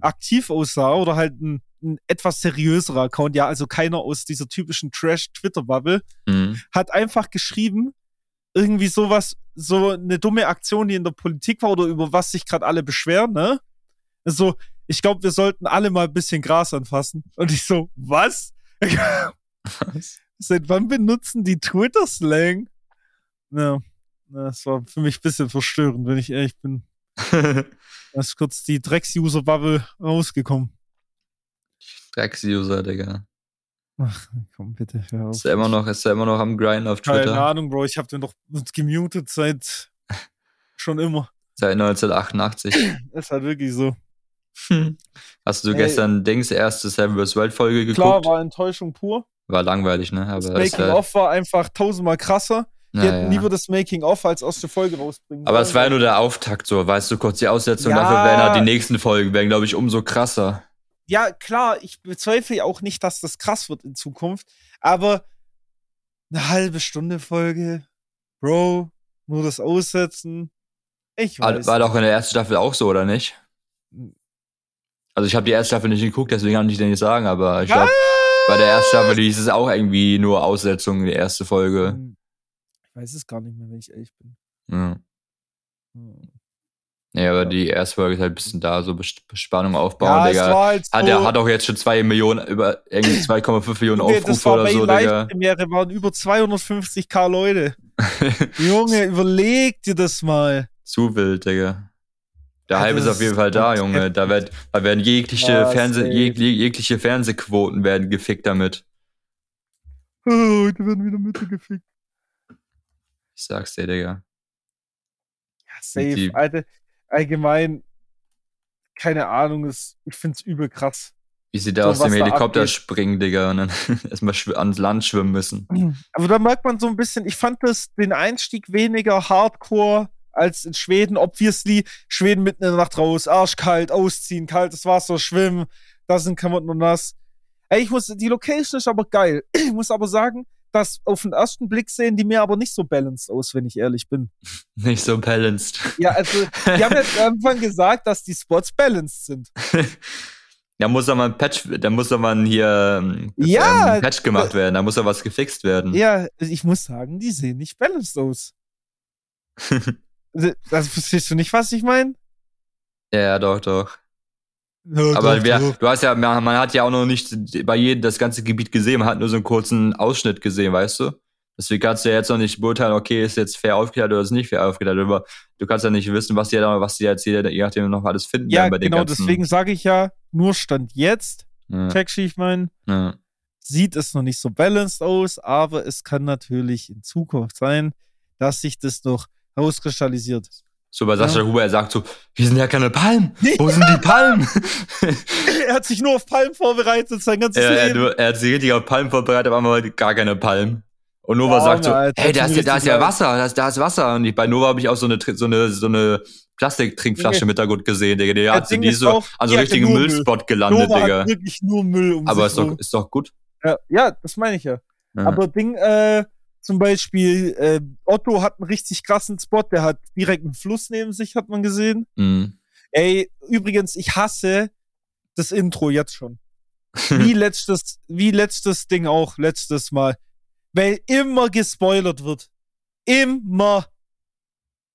aktiv aussah oder halt ein, ein etwas seriöserer Account, ja, also keiner aus dieser typischen Trash-Twitter-Bubble, mhm. hat einfach geschrieben, irgendwie sowas, so eine dumme Aktion, die in der Politik war oder über was sich gerade alle beschweren, ne? So, ich glaube, wir sollten alle mal ein bisschen Gras anfassen. Und ich so, was? Was? Seit wann benutzen die Twitter-Slang? Ja, das war für mich ein bisschen verstörend, wenn ich ehrlich bin. da ist kurz die Drecks-User-Bubble rausgekommen. Drecks-User, Digga. Ach, komm bitte, hör auf. Ist er immer noch, ist er immer noch am Grind auf Twitter? Keine Ahnung, Bro, ich hab den doch gemutet seit schon immer. Seit 1988. ist halt wirklich so. Hast du Ey. gestern Dings erste Seven vs. Wild Folge geguckt? Klar, war Enttäuschung pur. War langweilig, ne? Aber das Making of war einfach tausendmal krasser. Die ja, hätten ja. lieber das Making of als erste Folge rausbringen. Aber es war ja nur der Auftakt, so, weißt du, kurz die Aussetzung ja. dafür wären halt die nächsten Folgen, wären, glaube ich, umso krasser. Ja, klar, ich bezweifle auch nicht, dass das krass wird in Zukunft, aber eine halbe Stunde Folge, Bro, nur das Aussetzen. Ich weiß. War, war doch in der ersten Staffel auch so, oder nicht? Also ich habe die erste Staffel nicht geguckt, deswegen kann ich dir nicht sagen, aber ich glaube, bei der ersten Staffel hieß es auch irgendwie nur Aussetzung, die erste Folge. Hm. Ich weiß es gar nicht mehr, wenn ich ehrlich bin. Ja. Hm. Ja, aber die erste Folge ist halt ein bisschen da, so Spannung aufbauen, ja, Digga. Halt so hat, er hat auch jetzt schon 2 Millionen, über irgendwie 2,5 Millionen Aufrufe das war oder bei so, Digga. Premiere waren über 250k Leute. Junge, überleg dir das mal. Zu wild, Digga. Der Hype ist auf jeden Fall da, Junge. Da, wird, da werden jegliche, ja, Fernseh, jeg, jegliche Fernsehquoten werden gefickt damit. Oh, die werden wieder Mitte gefickt. Ich sag's dir, Digga. Ja, safe. Die, Alter, allgemein, keine Ahnung, ist, ich find's übel krass. Wie sie da so, aus dem Helikopter springen, Digga, und dann erstmal ans Land schwimmen müssen. Aber da merkt man so ein bisschen, ich fand das den Einstieg weniger hardcore als in Schweden. Obviously, Schweden mitten in der Nacht raus, arschkalt, ausziehen, kaltes Wasser, schwimmen, da sind Klamotten und nass. Ey, ich muss, die Location ist aber geil. Ich muss aber sagen, dass auf den ersten Blick sehen die mir aber nicht so balanced aus, wenn ich ehrlich bin. Nicht so balanced. Ja, also, die haben jetzt irgendwann gesagt, dass die Spots balanced sind. Da muss doch mal ein Patch, da muss doch mal hier ähm, ja, ein Patch gemacht werden, da muss doch was gefixt werden. Ja, ich muss sagen, die sehen nicht balanced aus. Das verstehst du nicht, was ich meine? Ja, doch, doch. Ja, aber doch, wir, doch. du hast ja, man hat ja auch noch nicht bei jedem das ganze Gebiet gesehen, man hat nur so einen kurzen Ausschnitt gesehen, weißt du? Deswegen kannst du ja jetzt noch nicht beurteilen, okay, ist jetzt fair aufgeklärt oder ist nicht fair aufgeklärt. Aber du kannst ja nicht wissen, was die, was die jetzt je nachdem noch alles finden ja, werden bei den genau, ganzen. deswegen sage ich ja, nur Stand jetzt, ja. check ich mein, ja. sieht es noch nicht so balanced aus, aber es kann natürlich in Zukunft sein, dass sich das noch herauskristallisiert. So bei Sascha ja. Huber, er sagt so, hier sind ja keine Palmen. Wo sind die Palmen? er hat sich nur auf Palmen vorbereitet, sein ganzes er, Leben. Er, er hat sich richtig auf Palmen vorbereitet, aber gar keine Palmen. Und Nova ja, sagt so, Alter, hey, da ist, da ist ja Wasser, da ist, da ist Wasser. Und ich, bei Nova habe ich auch so eine, so eine, so eine Plastiktrinkflasche mit da gut gesehen, Digga. Die, hat, die ist so an so ja, richtigen Müllspot gelandet, Nova Digga. Hat wirklich nur Müll um Aber ist doch, ist doch gut. Ja, ja das meine ich ja. ja. Aber Ding, äh, zum Beispiel, äh, Otto hat einen richtig krassen Spot, der hat direkt einen Fluss neben sich, hat man gesehen. Mhm. Ey, übrigens, ich hasse das Intro jetzt schon. Wie letztes, wie letztes Ding auch, letztes Mal weil immer gespoilert wird. Immer.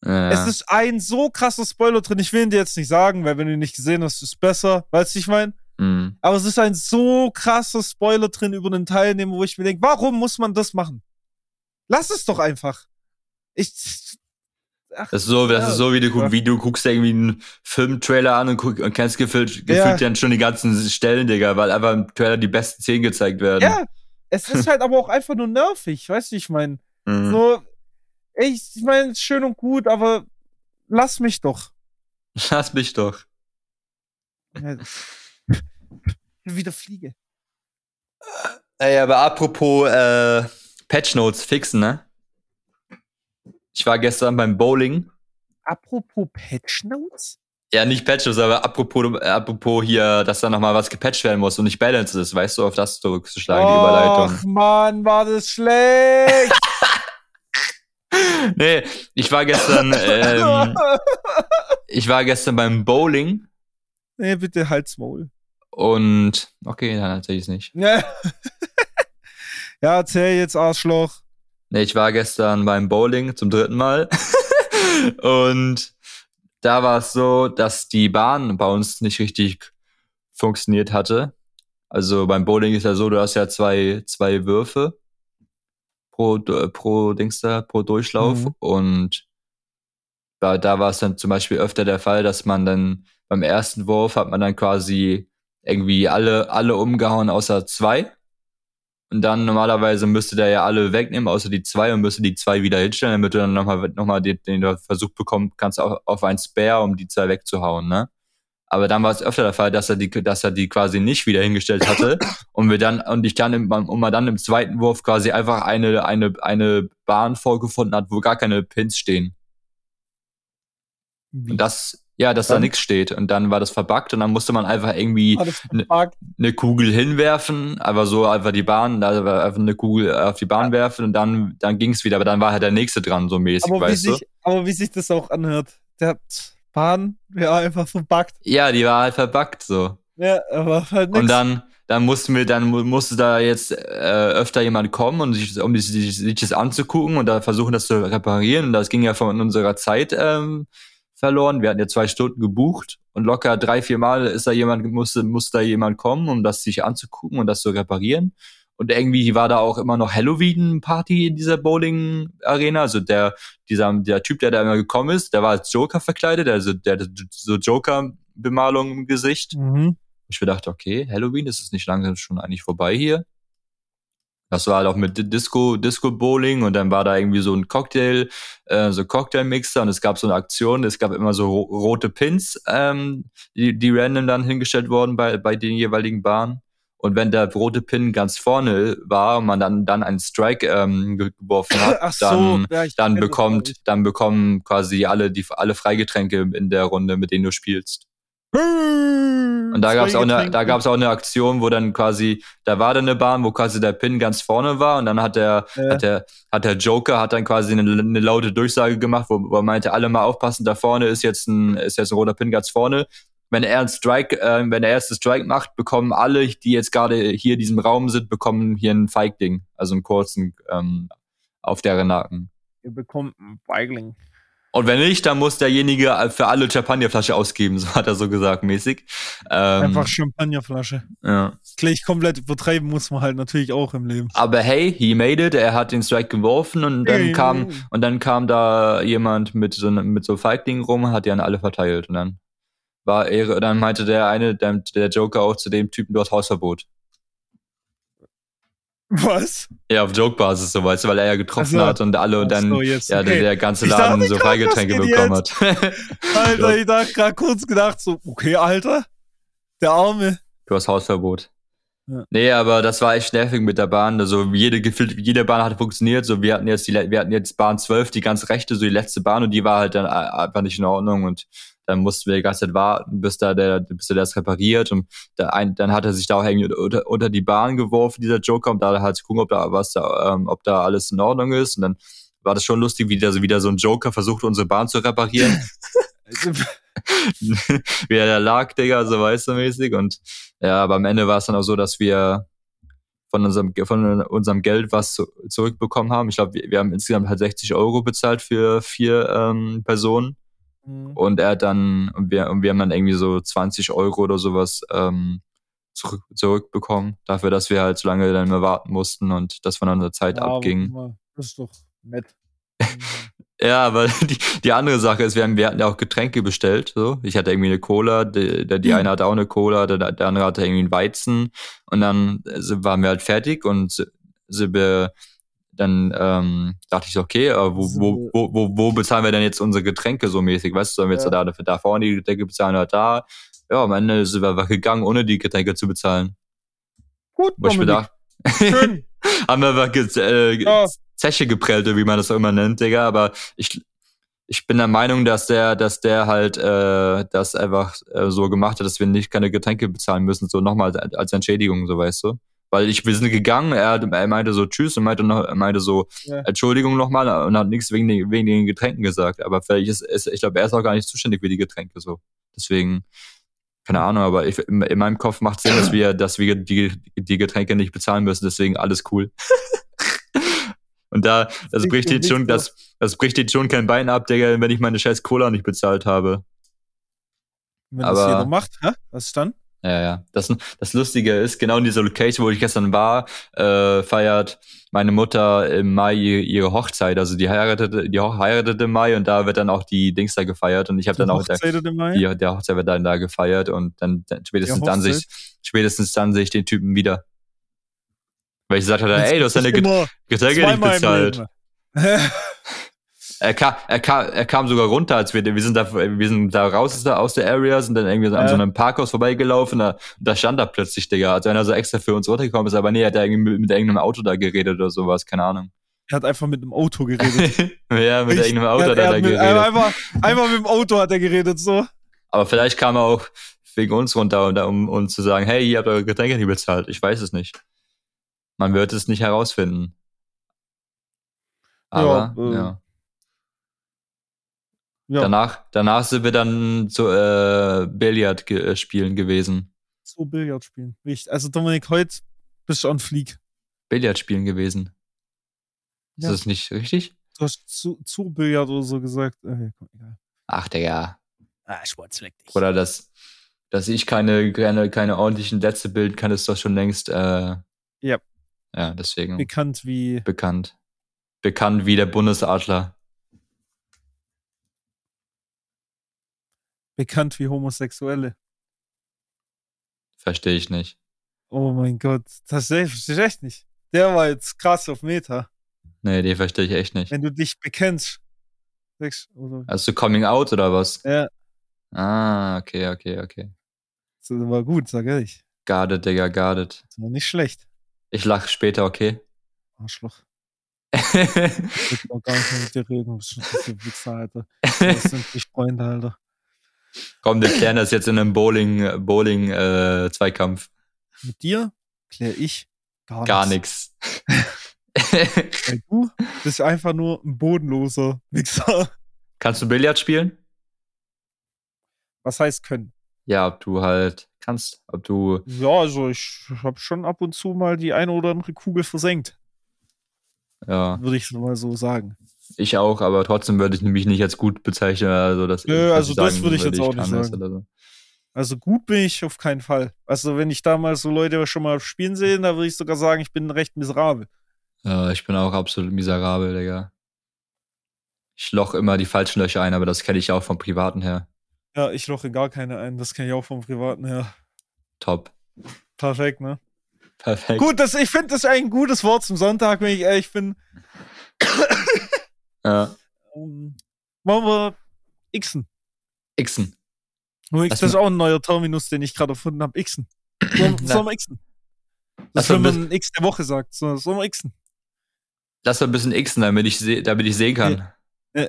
Ja. Es ist ein so krasser Spoiler drin. Ich will ihn dir jetzt nicht sagen, weil wenn du ihn nicht gesehen hast, ist es besser. Weißt du, ich meine? Mhm. Aber es ist ein so krasser Spoiler drin über einen Teilnehmer, wo ich mir denke, warum muss man das machen? Lass es doch einfach. Ich. Ach, das ist so, das ja, ist so wie, du, wie du guckst irgendwie einen Filmtrailer an und, guck, und kennst gefühlt, gefühlt ja. dann schon die ganzen Stellen, Digga, weil einfach im Trailer die besten Szenen gezeigt werden. Ja, es ist halt aber auch einfach nur nervig, weißt du, ich meine. Mhm. So, ich, ich meine, schön und gut, aber lass mich doch. Lass mich doch. Ja, wieder fliege. Ey, aber apropos äh, Patch Notes fixen, ne? Ich war gestern beim Bowling. Apropos Patch Notes? Ja, nicht Patches, aber apropos, apropos hier, dass da nochmal was gepatcht werden muss und nicht balanced ist, weißt du, auf das zurückzuschlagen, die Überleitung. Ach Mann, war das schlecht! nee, ich war gestern, ähm, ich war gestern beim Bowling. Nee, bitte halt's Maul. Und, okay, dann ich's nicht. Ja, erzähl jetzt, Arschloch. Nee, ich war gestern beim Bowling zum dritten Mal. und da war es so, dass die Bahn bei uns nicht richtig funktioniert hatte. Also beim Bowling ist ja so, du hast ja zwei, zwei Würfe pro, pro Dings da, pro Durchlauf. Mhm. Und da, da war es dann zum Beispiel öfter der Fall, dass man dann beim ersten Wurf hat man dann quasi irgendwie alle, alle umgehauen außer zwei. Und dann normalerweise müsste der ja alle wegnehmen, außer die zwei, und müsste die zwei wieder hinstellen, damit du dann nochmal noch mal den, den Versuch bekommen kannst, auf, auf ein Spare, um die zwei wegzuhauen, ne? Aber dann war es öfter der Fall, dass er die, dass er die quasi nicht wieder hingestellt hatte und wir dann und ich dann im, und man dann im zweiten Wurf quasi einfach eine eine eine Bahn vorgefunden hat, wo gar keine Pins stehen. Wie? Und das ja, dass dann? da nichts steht. Und dann war das verbuggt und dann musste man einfach irgendwie eine ne Kugel hinwerfen, aber so einfach die Bahn, also einfach eine Kugel auf die Bahn werfen und dann, dann ging es wieder. Aber dann war halt der nächste dran, so mäßig, aber weißt wie du? Sich, aber wie sich das auch anhört. Der Bahn war einfach verbuggt. Ja, die war halt verbuggt, so. Ja, aber halt nichts. Und dann, dann mussten wir, dann musste da jetzt äh, öfter jemand kommen und sich, um sich, sich das anzugucken und da versuchen, das zu reparieren. Und das ging ja von unserer Zeit ähm, verloren. Wir hatten ja zwei Stunden gebucht und locker drei, vier Mal ist da jemand, musste, musste da jemand kommen, um das sich anzugucken und das zu reparieren. Und irgendwie war da auch immer noch Halloween-Party in dieser Bowling-Arena. Also der, dieser, der Typ, der da immer gekommen ist, der war als Joker verkleidet, also der, der so Joker-Bemalung im Gesicht. Mhm. Ich dachte, okay, Halloween, das ist nicht lange schon eigentlich vorbei hier. Das war halt auch mit Disco, Disco Bowling und dann war da irgendwie so ein Cocktail, äh, so Cocktailmixer und es gab so eine Aktion, es gab immer so rote Pins, ähm, die, die random dann hingestellt wurden bei, bei den jeweiligen Bahnen. Und wenn der rote Pin ganz vorne war und man dann, dann einen Strike ähm, geworfen hat, so, dann, ja, dann bekommt, dann bekommen quasi alle die alle Freigetränke in der Runde, mit denen du spielst. Und da gab es auch eine, da gab es auch eine Aktion, wo dann quasi, da war dann eine Bahn, wo quasi der Pin ganz vorne war und dann hat der, ja. hat der, hat der Joker hat dann quasi eine, eine laute Durchsage gemacht, wo, wo er meinte, alle mal aufpassen, da vorne ist jetzt ein, ist jetzt ein roter Pin ganz vorne. Wenn er einen Strike, äh, wenn der erste Strike macht, bekommen alle, die jetzt gerade hier in diesem Raum sind, bekommen hier ein Feigling, also einen kurzen ähm, auf deren Nacken. Ihr bekommt einen Feigling. Und wenn nicht, dann muss derjenige für alle Champagnerflasche ausgeben, so hat er so gesagt, mäßig. Ähm, Einfach Champagnerflasche. Ja. Gleich komplett übertreiben muss man halt natürlich auch im Leben. Aber hey, he made it, er hat den Strike geworfen und dann hey. kam, und dann kam da jemand mit so, mit so Feigling rum, hat die an alle verteilt und dann war er, dann meinte der eine, der, der Joker auch zu dem Typen, du hast Hausverbot. Was? Ja, auf Joke-Basis, so weißt du, weil er ja getroffen also, hat und alle und dann so, ja, okay. der, ganze Laden so Freigetränke bekommen hat. Alter, ich dachte gerade kurz gedacht, so, okay, Alter, der Arme. Du hast Hausverbot. Ja. Nee, aber das war echt nervig mit der Bahn. Also jede gefühlt, jede Bahn hat funktioniert. So, wir hatten jetzt die, wir hatten jetzt Bahn 12, die ganz rechte, so die letzte Bahn und die war halt dann einfach nicht in Ordnung und dann mussten wir die ganze Zeit warten, bis da der, bis der das repariert und der ein, dann hat er sich da auch irgendwie unter, unter die Bahn geworfen, dieser Joker, um da halt zu gucken, ob da was da, ähm, ob da alles in Ordnung ist und dann war das schon lustig, wie da so wieder so ein Joker versucht, unsere Bahn zu reparieren. wie er da lag, Digga, so weißt du mäßig und ja, aber am Ende war es dann auch so, dass wir von unserem, von unserem Geld was zurückbekommen haben. Ich glaube, wir, wir, haben insgesamt halt 60 Euro bezahlt für vier ähm, Personen. Mhm. Und er hat dann, und wir, und wir haben dann irgendwie so 20 Euro oder sowas ähm, zurück, zurückbekommen, dafür, dass wir halt so lange dann mehr warten mussten und das von unserer Zeit ja, abging. Das ist doch nett. ja, aber die, die andere Sache ist, wir, haben, wir hatten ja auch Getränke bestellt. So. Ich hatte irgendwie eine Cola, die, die mhm. eine hatte auch eine Cola, der, der andere hatte irgendwie einen Weizen. Und dann waren wir halt fertig und sind wir dann ähm, dachte ich so, okay, äh, wo, wo, wo, wo, wo bezahlen wir denn jetzt unsere Getränke so mäßig? Weißt du, sollen wir jetzt ja. da, da vorne die Getränke bezahlen oder da? Ja, am Ende sind wir einfach gegangen, ohne die Getränke zu bezahlen. Gut, Wo ich bedacht, Schön. haben wir einfach äh, ja. Zeche geprellt, wie man das auch immer nennt, Digga. Aber ich, ich bin der Meinung, dass der, dass der halt äh, das einfach äh, so gemacht hat, dass wir nicht keine Getränke bezahlen müssen, so nochmal als Entschädigung, so weißt du. Weil ich, wir sind gegangen, er, er meinte so Tschüss und meinte, noch, meinte so ja. Entschuldigung nochmal und hat nichts wegen den, wegen den Getränken gesagt. Aber vielleicht ist, ist, ich glaube, er ist auch gar nicht zuständig für die Getränke so. Deswegen, keine Ahnung, aber ich, in, in meinem Kopf macht Sinn, dass wir, dass wir die, die Getränke nicht bezahlen müssen, deswegen alles cool. Und da, das bricht jetzt schon, das, das bricht jetzt schon kein Bein ab, Digga, wenn ich meine scheiß Cola nicht bezahlt habe. Wenn aber, das jeder macht, hä? Was ist dann? Ja, ja. Das, das Lustige ist, genau in dieser Location, wo ich gestern war, äh, feiert meine Mutter im Mai ihre Hochzeit. Also die heiratete, die heiratet im Mai und da wird dann auch die Dings da gefeiert. Und ich habe dann auch der, die, der Hochzeit wird dann da gefeiert und dann, dann spätestens dann sich, spätestens dann sehe ich den Typen wieder. Weil ich gesagt habe, ey, du hast deine Getränke nicht bezahlt. Er kam, er kam, er kam sogar runter, als wir, wir sind da, wir sind da raus aus der Area, sind dann irgendwie an so einem Parkhaus vorbeigelaufen, da, da stand da plötzlich, Digga, als einer so extra für uns runtergekommen ist, aber nee, hat er irgendwie mit, mit irgendeinem Auto da geredet oder sowas, keine Ahnung. Er hat einfach mit einem Auto geredet. ja, mit ich, irgendeinem Auto hat er, da mit, geredet. Einfach, einfach mit dem Auto hat er geredet, so. Aber vielleicht kam er auch wegen uns runter, um, um uns zu sagen, hey, ihr habt eure Getränke nicht bezahlt. Ich weiß es nicht. Man wird es nicht herausfinden. Aber, ja. Äh, ja. Ja. Danach, danach sind wir dann zu äh, Billard ge äh, spielen gewesen. Zu Billard spielen. Richtig. Also Dominik, heute bist du on Fleek. Billard spielen gewesen. Ja. Ist das nicht richtig? Du hast zu, zu Billard oder so gesagt. Okay, komm, egal. Ach, Digga. Ah, Sportsfleck dich. Oder dass, dass ich keine, keine, keine ordentlichen Sätze bilden kann, ist doch schon längst. Äh, ja. Ja, deswegen. Bekannt wie. Bekannt. Bekannt wie der Bundesadler. Bekannt wie Homosexuelle. Verstehe ich nicht. Oh mein Gott, das verstehe ich echt nicht. Der war jetzt krass auf Meta. Nee, den verstehe ich echt nicht. Wenn du dich bekennst. Also Coming Out oder was? Ja. Ah, okay, okay, okay. Das war gut, sag ehrlich. Guarded, Digga, guarded. Das war nicht schlecht. Ich lach später, okay? Arschloch. ich will auch gar nicht mit dir reden. Das ist ein Wichser, Alter. Das sind nicht Freunde, Alter. Komm, wir klären das jetzt in einem Bowling, Bowling, äh, Zweikampf. Mit dir kläre ich gar, gar nichts. Weil du bist einfach nur ein bodenloser Wichser. Kannst du Billard spielen? Was heißt können? Ja, ob du halt kannst, ob du. Ja, also ich habe schon ab und zu mal die eine oder andere Kugel versenkt. Ja. Würde ich mal so sagen. Ich auch, aber trotzdem würde ich mich nicht als gut bezeichnen. Also, das, Nö, also das würde ich jetzt auch nicht sagen. So. Also gut bin ich auf keinen Fall. Also wenn ich damals so Leute schon mal spielen sehe, da würde ich sogar sagen, ich bin recht miserabel. Ja, ich bin auch absolut miserabel, Digga. Ich loch immer die falschen Löcher ein, aber das kenne ich auch vom Privaten her. Ja, ich loche gar keine ein. Das kenne ich auch vom Privaten her. Top. Perfekt, ne? Perfekt. Gut, das, ich finde das ist ein gutes Wort zum Sonntag, wenn ich ehrlich bin. ja. Um, wollen wir Xen? Xen. Das ist auch ein neuer Terminus, den ich gerade erfunden habe. Xen. Sollen soll wir Xen? Das ist, wenn man X der Woche sagt. So, sollen wir Xen? Lass mal ein bisschen Xen, damit ich, seh, damit ich sehen kann. Ja.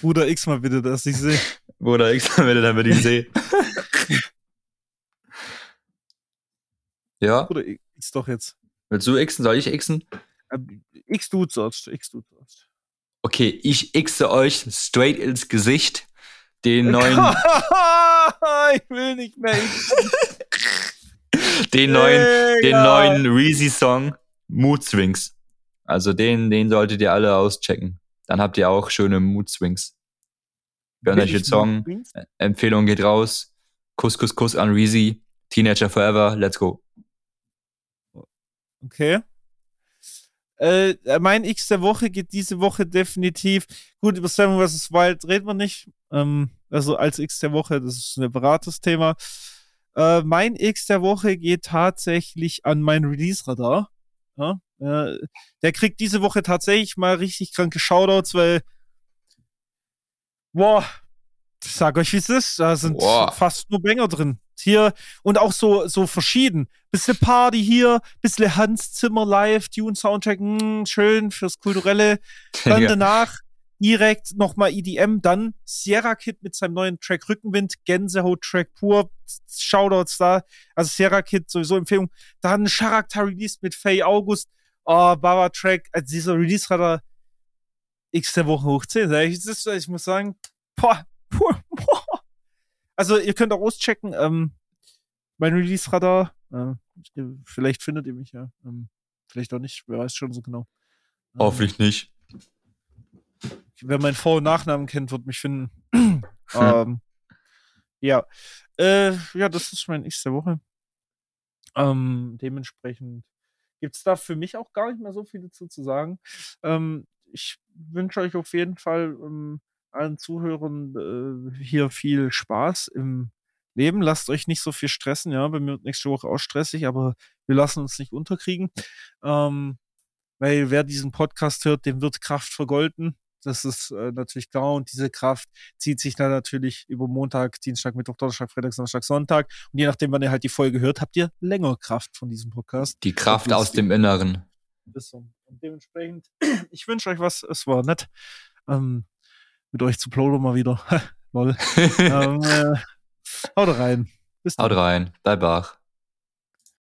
Bruder X mal bitte, dass ich sehe. Bruder X mal bitte, damit ich sehe. ja? Bruder X doch jetzt. Willst du Xen? Soll ich Xen? Ähm, X du zuerst. X du zuerst. Okay, ich Xe euch straight ins Gesicht den neuen. ich will nicht mehr. den neuen, den neuen Reezy-Song Mood Swings. Also den, den solltet ihr alle auschecken. Dann habt ihr auch schöne Mood Swings. Den Song. Empfehlung geht raus. Kuss, Kuss, Kuss an Reezy. Teenager Forever. Let's go. Okay. Äh, mein X der Woche geht diese Woche definitiv. Gut, über Seven vs. Wild reden wir nicht. Ähm, also als X der Woche, das ist ein separates Thema. Äh, mein X der Woche geht tatsächlich an mein Release-Radar. Ja, äh, der kriegt diese Woche tatsächlich mal richtig kranke Shoutouts, weil, boah, ich sag euch, wie es ist. Da sind boah. fast nur Banger drin. Hier und auch so, so verschieden. Bisschen Party hier, bisschen Hans Zimmer live, Tune Soundtrack, mh, hm, schön fürs Kulturelle. Dann ja. danach direkt nochmal EDM, dann Sierra Kid mit seinem neuen Track Rückenwind, Gänsehaut-Track pur, Shoutouts da, also Sierra Kid sowieso Empfehlung. Dann Charakter Release mit Faye August, oh, Baba Track, also dieser Release radar X der Woche hoch 10. Ich, ich muss sagen, boah, boah, boah. Also ihr könnt auch auschecken, ähm, mein Release-Radar, äh, vielleicht findet ihr mich ja, ähm, vielleicht auch nicht, wer weiß schon so genau. Hoffentlich nicht wer meinen Vor- und Nachnamen kennt, wird mich finden. ähm, ja. Äh, ja, das ist mein Ich der Woche. Ähm, dementsprechend gibt es da für mich auch gar nicht mehr so viel dazu zu sagen. Ähm, ich wünsche euch auf jeden Fall ähm, allen Zuhörern äh, hier viel Spaß im Leben. Lasst euch nicht so viel stressen, ja. Bei mir wird nächste Woche auch stressig, aber wir lassen uns nicht unterkriegen. Ähm, weil wer diesen Podcast hört, dem wird Kraft vergolten. Das ist äh, natürlich klar. Und diese Kraft zieht sich dann natürlich über Montag, Dienstag, Mittwoch, Donnerstag, Freitag, Samstag, Sonntag. Und je nachdem, wann ihr halt die Folge hört, habt ihr länger Kraft von diesem Podcast. Die Kraft aus dem Inneren. Und dementsprechend, ich wünsche euch was. Es war nett, ähm, mit euch zu plaudern mal wieder. Lol. ähm, äh, haut rein. Bis dann. Haut rein. Bye, Bach.